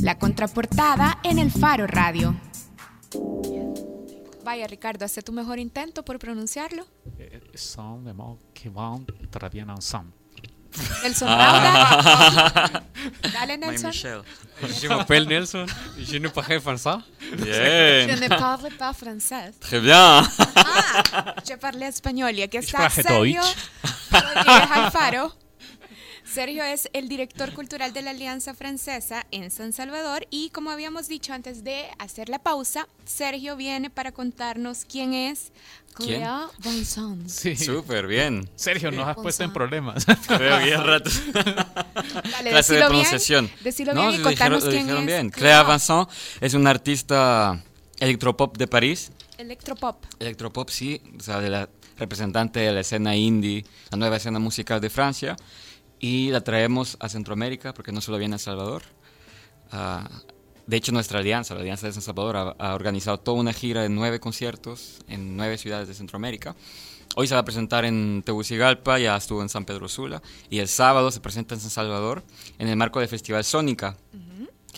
La contraportada en el Faro Radio. Vaya, Ricardo, hace tu mejor intento por pronunciarlo. Eh, Son de bien ensemble. Nelson Rauda. Dale, Nelson. Je m'appelle Nelson, je ne parle français. Je Bien. ne parle pas français. Très bien. Ah, yo parlé español y aquí está Sergio Alfaro. Sergio es el director cultural de la Alianza Francesa en San Salvador y como habíamos dicho antes de hacer la pausa, Sergio viene para contarnos quién es. Clea Vincent. Sí. Súper bien. Sergio, nos has puesto en problemas. Veo que ya rato. Dale, Clase de pronunciación. bien, decilo No, bien y sí, lo contarnos dijeron- quién es. bien. Clea. Vincent es una artista electropop de París. Electropop. Electropop, sí, o sea, de la representante de la escena indie, la nueva escena musical de Francia. Y la traemos a Centroamérica porque no solo viene a Salvador. Ah, de hecho, nuestra alianza, la Alianza de San Salvador, ha, ha organizado toda una gira de nueve conciertos en nueve ciudades de Centroamérica. Hoy se va a presentar en Tegucigalpa, ya estuvo en San Pedro Sula, y el sábado se presenta en San Salvador en el marco del Festival Sónica,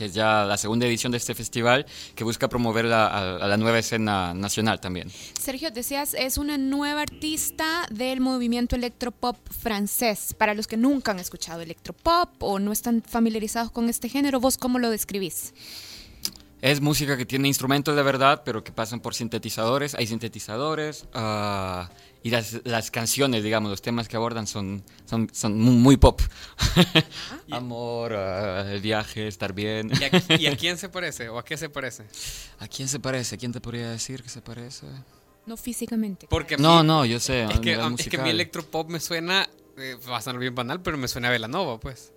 que es ya la segunda edición de este festival que busca promover la- a, a la nueva escena nacional también. Sergio, decías, es una nueva artista del movimiento electropop francés. Para los que nunca han escuchado electropop o no están familiarizados con este género, ¿vos cómo lo describís? Es música que tiene instrumentos de verdad, pero que pasan por sintetizadores. Hay sintetizadores ah, y las, las canciones, digamos, los temas que abordan son, son, son mu- muy pop. Amor, ah, el viaje, estar bien. ¿Y a, y a quién se parece? ¿O a qué se parece? ¿A quién se parece? ¿A quién te podría decir que se parece? No físicamente. Porque No, mí- no, yo sé. Es que, es que musical. electropop me suena, eh, va a sonar bien banal, pero me suena a Velanova, pues.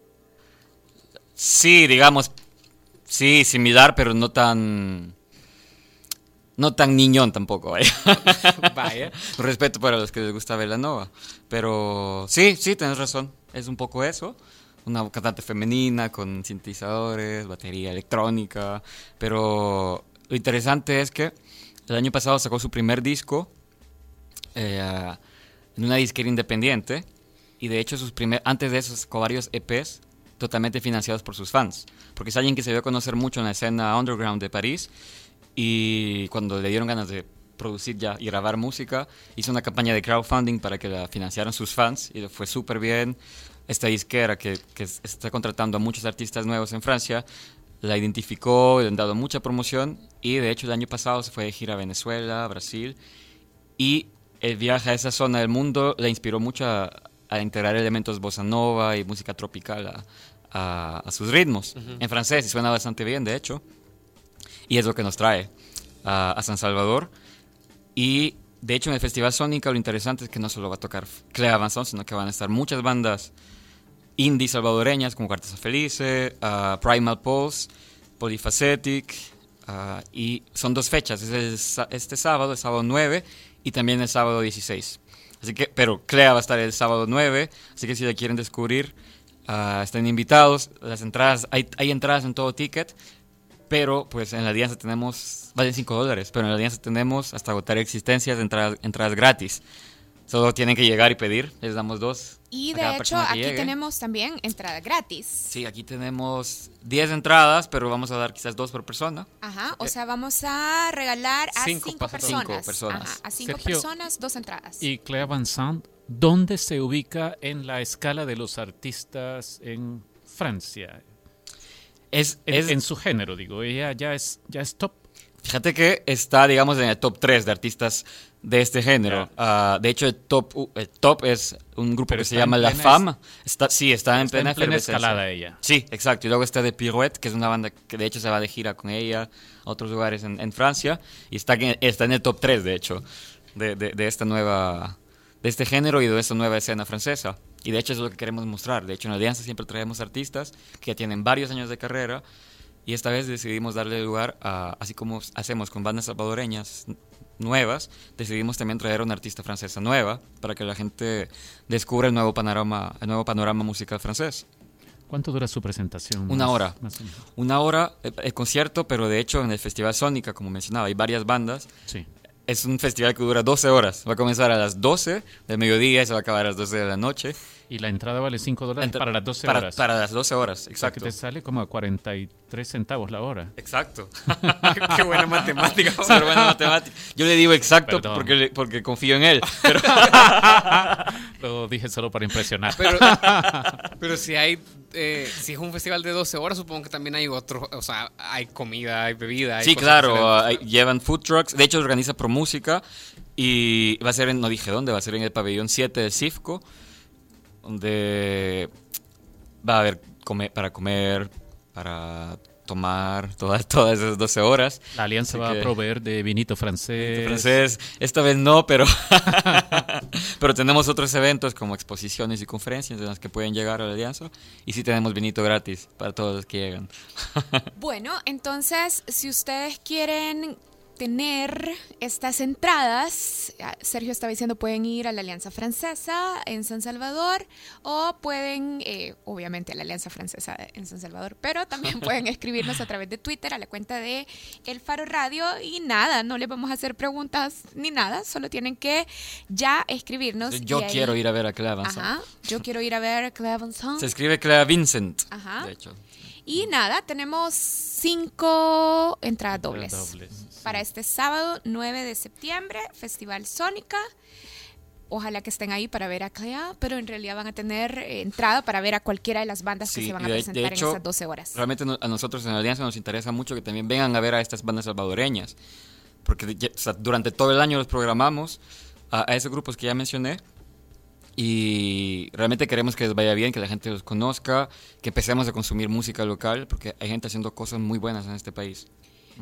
Sí, digamos, sí, similar, pero no tan... No tan niñón tampoco, vaya. Vaya. Respeto para los que les gusta Velanova. Pero sí, sí, tienes razón. Es un poco eso. Una cantante femenina con sintetizadores, batería electrónica. Pero lo interesante es que el año pasado sacó su primer disco eh, en una disquera independiente. Y de hecho, sus primer, antes de eso sacó varios EPs totalmente financiados por sus fans. Porque es alguien que se dio a conocer mucho en la escena underground de París. Y cuando le dieron ganas de producir ya y grabar música, hizo una campaña de crowdfunding para que la financiaran sus fans y fue súper bien. Esta disquera que, que es- está contratando a muchos artistas nuevos en Francia, la identificó, le han dado mucha promoción y de hecho el año pasado se fue de gira a Venezuela, Brasil y el viaje a esa zona del mundo le inspiró mucho a, a integrar elementos bossa nova y música tropical a, a- a sus ritmos. En francés y suena bastante bien, de hecho. Y es lo que nos trae a, a San Salvador. Y de hecho en el Festival Sónica lo interesante es que no solo va a tocar Clea Vanzón, sino que van a estar muchas bandas indie salvadoreñas como Cartas Felice, ah, Primal Pulse, Polyphacetic. y son dos fechas, este sábado, el sábado 9 y también el sábado 16. Así que, pero Clea va a estar el sábado 9, así que si la quieren descubrir, ah, están invitados. Las entradas, hay entradas en todo ticket, pero pues en la alianza tenemos, valen 5 dólares, pero en la alianza tenemos hasta agotar existencias, entradas, entradas gratis. Solo tienen que llegar y pedir, les damos dos. Y de hecho, aquí llegue. tenemos también entrada gratis. Sí, aquí tenemos 10 entradas, pero vamos a dar quizás dos por persona. Ajá, o sea, vamos a regalar a Cinco cinco, para personas. cinco personas. Ajá, a cinco Sergio, personas, dos entradas. Y Clea Vincent, ¿dónde se ubica en la escala de los artistas en Francia? Es, En, es- en su género, digo. Ella ya es, ya es top. Fíjate que está, digamos, en el top 3 de artistas de este género. Ah, de hecho, el top, u- el top es un grupo Pero que se llama La Fama. Está, sí, está en Está plena, en plena escalada ella. Sí, exacto. Y luego está The Pirouette, que es una banda que de hecho se va de gira con ella a otros lugares en, en Francia. Y está, en- está en el top 3, de hecho, de, de- de esta nueva, de este género y de esta nueva escena francesa. Y de hecho es lo que queremos mostrar. De hecho, en Alianza siempre traemos artistas que ya tienen varios años de carrera. Y esta vez decidimos darle lugar a, así como hacemos con bandas salvadoreñas nuevas, decidimos también traer a una artista francesa nueva para que la gente descubra el nuevo panorama, el nuevo panorama musical francés. ¿Cuánto dura su presentación? Una Más- hora. más. Una hora eh, el concierto, pero de hecho en el Festival Sónica, como mencionaba, hay varias bandas. Sí. Es un festival que dura 12 horas. Va a comenzar a las 12 del mediodía y se va a acabar a las 12 de la noche. Y la entrada vale 5 dólares Entra- para las 12 para- horas. Para las 12 horas, O sea, que exacto. te sale como a 43 centavos la hora. Exacto. Qué buena matemática. Súper buena matemática. Yo le digo exacto Perdón. porque, porque confío en él. Pero Lo dije solo para impresionar. Pero, pero si hay, eh, si es un festival de 12 horas, supongo que también hay otros, o sea, hay comida, hay bebida. hay sí, claro. llevan food trucks. De hecho, organiza Pro Música. Y va a ser en, no dije dónde, va a ser en el pabellón 7 de CIFCO. Donde va a haber come- para comer, para tomar, todas, todas esas 12 horas. La alianza Así va que- a proveer de vinito francés. francés. Esta vez no, pero, pero tenemos otros eventos como exposiciones y conferencias en las que pueden llegar a la alianza. Y sí tenemos vinito gratis para todos los que llegan. Bueno, entonces, si ustedes quieren tener estas entradas, ah, Sergio estaba diciendo, pueden ir a la Alianza Francesa en San Salvador o pueden, eh, obviamente, a la Alianza Francesa en San Salvador, pero también pueden escribirnos a través de Twitter a la cuenta de El Faro Radio y nada, no les vamos a hacer preguntas ni nada, solo tienen que ya escribirnos. Yo ahí- quiero ir a ver a Vincent. Ajá, yo quiero ir a ver a Vincent. Se escribe Clea Vincent. Ajá. De hecho. Y nada, tenemos cinco entradas dobles. dobles, sí. Para este sábado 9 de septiembre, Festival Sónica. Ojalá que estén ahí para ver a Clea, pero en realidad van a tener eh, entrada para ver a cualquiera de las bandas que se van a de- de presentar hecho, en esas 12 horas. Realmente a nosotros en la Alianza nos interesa mucho que también vengan a ver a estas bandas salvadoreñas. Porque de- o sea, durante todo el año los programamos a, a esos grupos que ya mencioné. Y realmente queremos que les vaya bien, que la gente los conozca, que empecemos a consumir música local, porque hay gente haciendo cosas muy buenas en este país.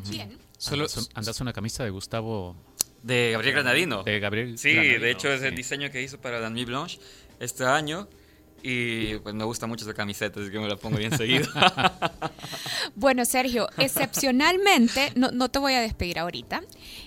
Bien. Solo- andas, un- andas una camisa de Gustavo De Gabriel Granadino. de Gabriel. Sí, Granadino, de hecho es el sí. diseño que hizo para Nuit Blanche este año. Y pues me gusta mucho esa camiseta, así que me la pongo bien seguido. Bueno, Sergio, excepcionalmente, no, no te voy a despedir ahorita,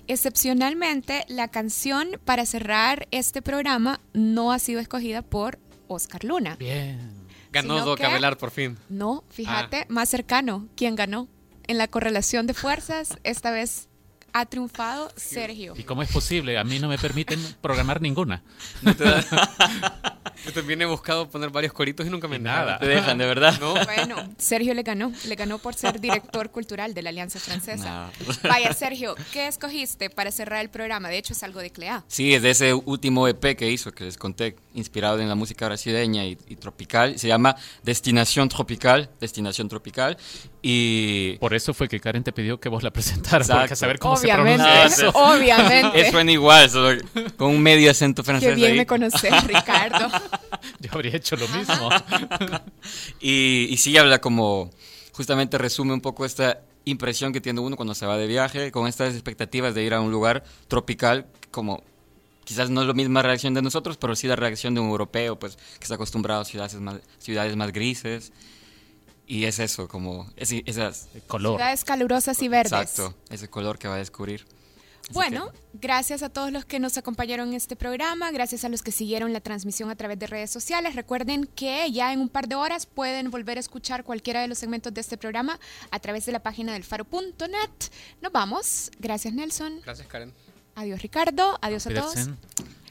excepcionalmente la canción para cerrar este programa no ha sido escogida por Oscar Luna. Bien. Ganó sino Doc que- Avelar por fin. No, fíjate, más cercano, ¿quién ganó? En la correlación de fuerzas, esta vez ha triunfado Sergio. ¿Y cómo es posible? A mí no me permiten programar ninguna. Yo también he buscado poner varios coritos y nunca me nada. nada. Te dejan, de verdad. No, Bueno, Sergio le ganó, le ganó por ser director cultural de la Alianza Francesa. No. Vaya, Sergio, ¿qué escogiste para cerrar el programa? De hecho, es algo de Clea. Sí, es de ese último EP que hizo, que les conté, inspirado en la música brasileña y, y tropical. Se llama Destinación Tropical. Destinación Tropical. Y. Por eso fue que Karen te pidió que vos la presentaras, Exacto. porque a saber cómo Obviamente, se pronuncia eso. obviamente. Es suena igual, solo con un medio acento francés. Qué bien ahí. me conoces, Ricardo. Yo habría hecho lo mismo. Y, y sí habla como, justamente resume un poco esta impresión que tiene uno cuando se va de viaje, con estas expectativas de ir a un lugar tropical, como quizás no es la misma reacción de nosotros, pero sí la reacción de un europeo, pues que está acostumbrado a ciudades más, ciudades más grises. Y es eso, como ese, esas, Color. Ciudades calurosas y verdes. exacto, ese color que va a descubrir. Bueno, gracias a todos los que nos acompañaron en este programa, gracias a los que siguieron la transmisión a través de redes sociales. Recuerden que ya en un par de horas pueden volver a escuchar cualquiera de los segmentos de este programa a través de la página del faro.net. Nos vamos. Gracias, Nelson. gracias Karen. Adiós, Ricardo. Adiós a todos. Cuídense.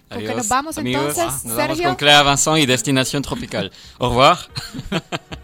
¿Con qué Adiós, nos vamos amigos. entonces, Nos vamos Sergio? con Clara Vincent y Destinación Tropical. Au revoir.